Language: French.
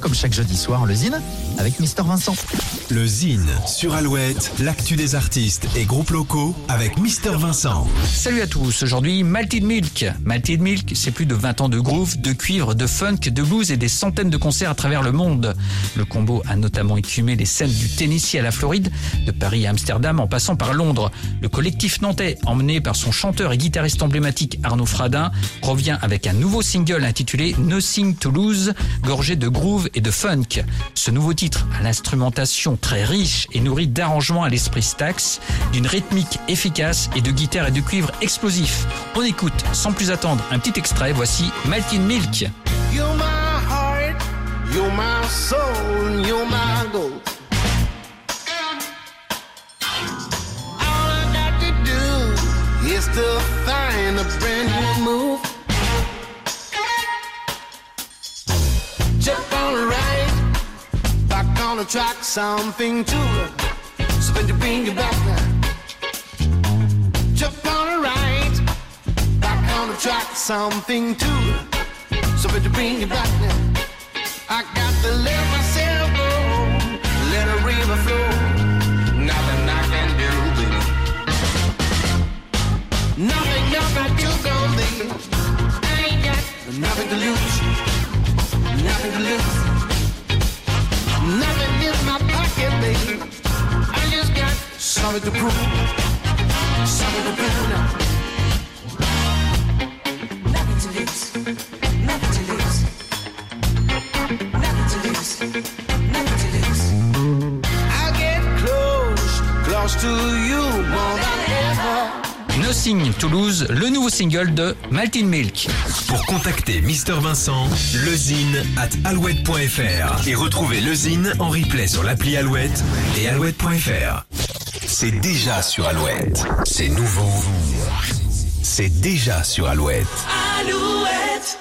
Comme chaque jeudi soir, le Zine avec Mister Vincent. Le Zine sur Alouette, l'actu des artistes et groupes locaux avec Mister Vincent. Salut à tous, aujourd'hui Malted Milk. Malted Milk, c'est plus de 20 ans de groove, de cuivre, de funk, de blues et des centaines de concerts à travers le monde. Le combo a notamment écumé les scènes du Tennessee à la Floride, de Paris à Amsterdam en passant par Londres. Le collectif nantais, emmené par son chanteur et guitariste emblématique Arnaud Fradin, revient avec un nouveau single intitulé Nothing to Lose, gorgé de groove et de funk. Ce nouveau titre, à l'instrumentation très riche et nourri d'arrangements à l'esprit Stax, d'une rythmique efficace et de guitare et de cuivre explosif. On écoute sans plus attendre un petit extrait, voici Maltin Milk. Jump on the right, back on the track, something to it. Spin your bring you back now. Jump on the right, back on the track, something to it. So but to bring you back now, I got the let lose. Nothing in my pocket, baby. I just got something to prove, something to prove. Nothing to lose. Nothing to lose. Nothing to lose. Nothing to lose. I get close, close to you more than. Nothing to Lose, le nouveau single de Maltin Milk. Pour contacter Mister Vincent, lezine at alouette.fr et retrouver le Zine en replay sur l'appli Alouette et alouette.fr. C'est déjà sur Alouette. C'est nouveau. C'est déjà sur Alouette. Alouette.